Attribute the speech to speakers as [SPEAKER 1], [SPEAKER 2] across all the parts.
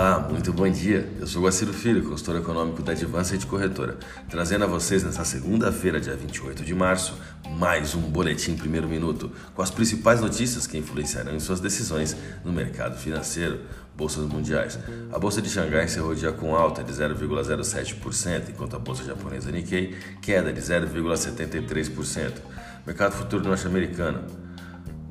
[SPEAKER 1] Olá, muito bom dia. Eu sou Guaciro Filho, consultor econômico da Advanced Corretora, trazendo a vocês nesta segunda-feira, dia 28 de março, mais um boletim primeiro minuto com as principais notícias que influenciarão em suas decisões no mercado financeiro, bolsas mundiais. A bolsa de Xangai encerrou o dia com alta de 0,07%, enquanto a bolsa japonesa Nikkei queda de 0,73%. Mercado futuro norte-americano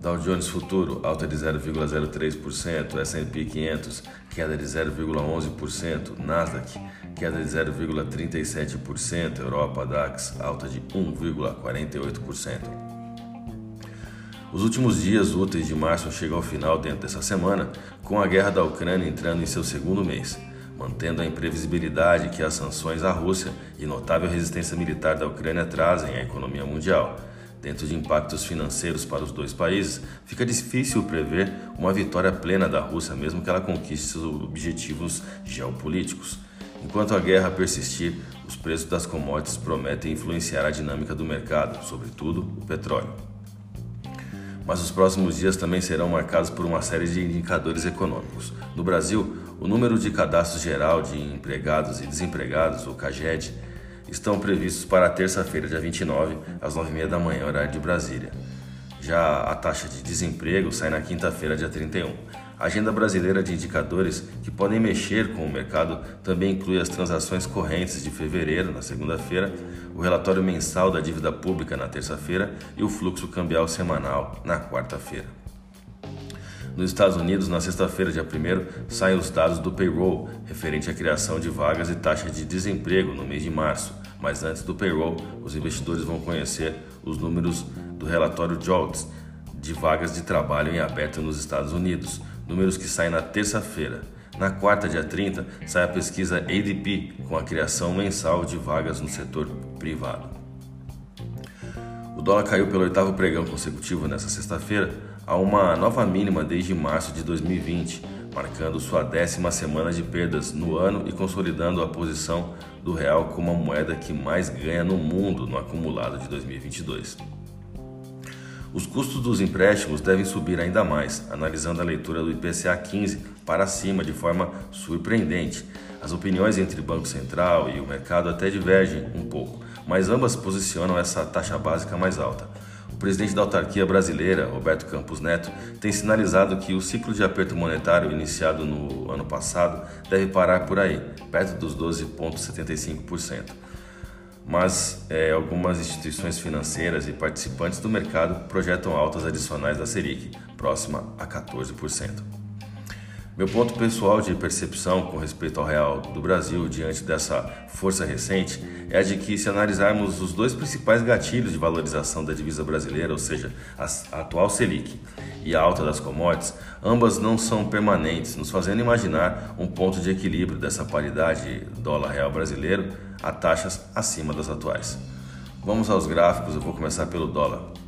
[SPEAKER 1] Dow Jones Futuro, alta de 0,03%, S&P 500, queda de 0,11%, Nasdaq, queda de 0,37%, Europa DAX, alta de 1,48%. Os últimos dias úteis de março chegam ao final dentro dessa semana, com a guerra da Ucrânia entrando em seu segundo mês, mantendo a imprevisibilidade que as sanções à Rússia e notável resistência militar da Ucrânia trazem à economia mundial Dentro de impactos financeiros para os dois países, fica difícil prever uma vitória plena da Rússia, mesmo que ela conquiste seus objetivos geopolíticos. Enquanto a guerra persistir, os preços das commodities prometem influenciar a dinâmica do mercado, sobretudo o petróleo. Mas os próximos dias também serão marcados por uma série de indicadores econômicos. No Brasil, o número de cadastro geral de empregados e desempregados, o CAGED, estão previstos para terça-feira, dia 29, às 9h30 da manhã, horário de Brasília. Já a taxa de desemprego sai na quinta-feira, dia 31. A agenda brasileira de indicadores que podem mexer com o mercado também inclui as transações correntes de fevereiro, na segunda-feira, o relatório mensal da dívida pública na terça-feira e o fluxo cambial semanal na quarta-feira. Nos Estados Unidos, na sexta-feira, dia 1, saem os dados do payroll, referente à criação de vagas e taxa de desemprego no mês de março. Mas antes do payroll, os investidores vão conhecer os números do relatório JOLTS de vagas de trabalho em aberto nos Estados Unidos, números que saem na terça-feira. Na quarta, dia 30, sai a pesquisa ADP, com a criação mensal de vagas no setor privado. O dólar caiu pelo oitavo pregão consecutivo nesta sexta-feira, a uma nova mínima desde março de 2020, marcando sua décima semana de perdas no ano e consolidando a posição do real como a moeda que mais ganha no mundo no acumulado de 2022. Os custos dos empréstimos devem subir ainda mais, analisando a leitura do IPCA 15 para cima de forma surpreendente. As opiniões entre o Banco Central e o mercado até divergem um pouco, mas ambas posicionam essa taxa básica mais alta. O presidente da autarquia brasileira, Roberto Campos Neto, tem sinalizado que o ciclo de aperto monetário iniciado no ano passado deve parar por aí, perto dos 12,75%. Mas é, algumas instituições financeiras e participantes do mercado projetam altas adicionais da Selic, próxima a 14%. Meu ponto pessoal de percepção com respeito ao real do Brasil diante dessa força recente é a de que, se analisarmos os dois principais gatilhos de valorização da divisa brasileira, ou seja, a atual Selic e a alta das commodities, ambas não são permanentes, nos fazendo imaginar um ponto de equilíbrio dessa paridade dólar-real brasileiro a taxas acima das atuais. Vamos aos gráficos, eu vou começar pelo dólar.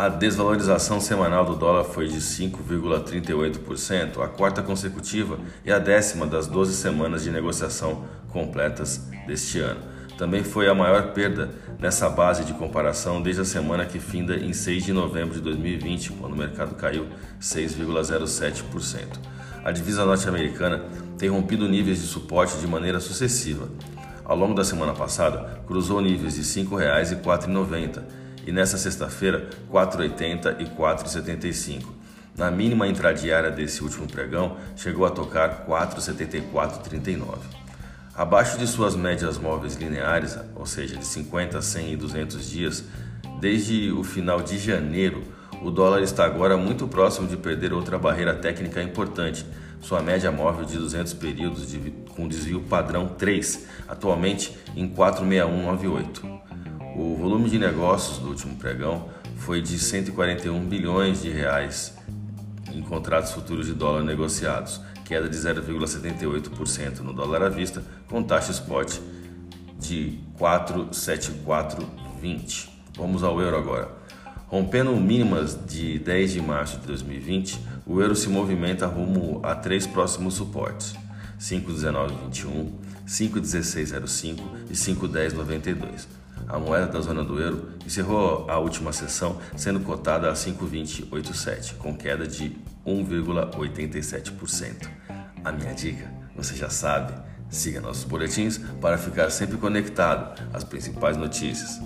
[SPEAKER 1] A desvalorização semanal do dólar foi de 5,38%, a quarta consecutiva e a décima das 12 semanas de negociação completas deste ano. Também foi a maior perda nessa base de comparação desde a semana que finda em 6 de novembro de 2020, quando o mercado caiu 6,07%. A divisa norte-americana tem rompido níveis de suporte de maneira sucessiva. Ao longo da semana passada, cruzou níveis de R$ 5,00 e R$ 4,90 e nesta sexta-feira 4,80 e 4,75. Na mínima intradiária desse último pregão, chegou a tocar 4,74,39. Abaixo de suas médias móveis lineares, ou seja, de 50, 100 e 200 dias, desde o final de janeiro, o dólar está agora muito próximo de perder outra barreira técnica importante, sua média móvel de 200 períodos de, com desvio padrão 3, atualmente em 46198. O volume de negócios do último pregão foi de 141 bilhões de reais em contratos futuros de dólar negociados, queda de 0,78% no dólar à vista, com taxa spot de 4,7420. Vamos ao euro agora. Rompendo mínimas de 10 de março de 2020, o euro se movimenta rumo a três próximos suportes: 5,1921, 5,1605 e 5,1092 a moeda da zona do euro encerrou a última sessão sendo cotada a 5,2087, com queda de 1,87%. A minha dica, você já sabe, siga nossos boletins para ficar sempre conectado às principais notícias.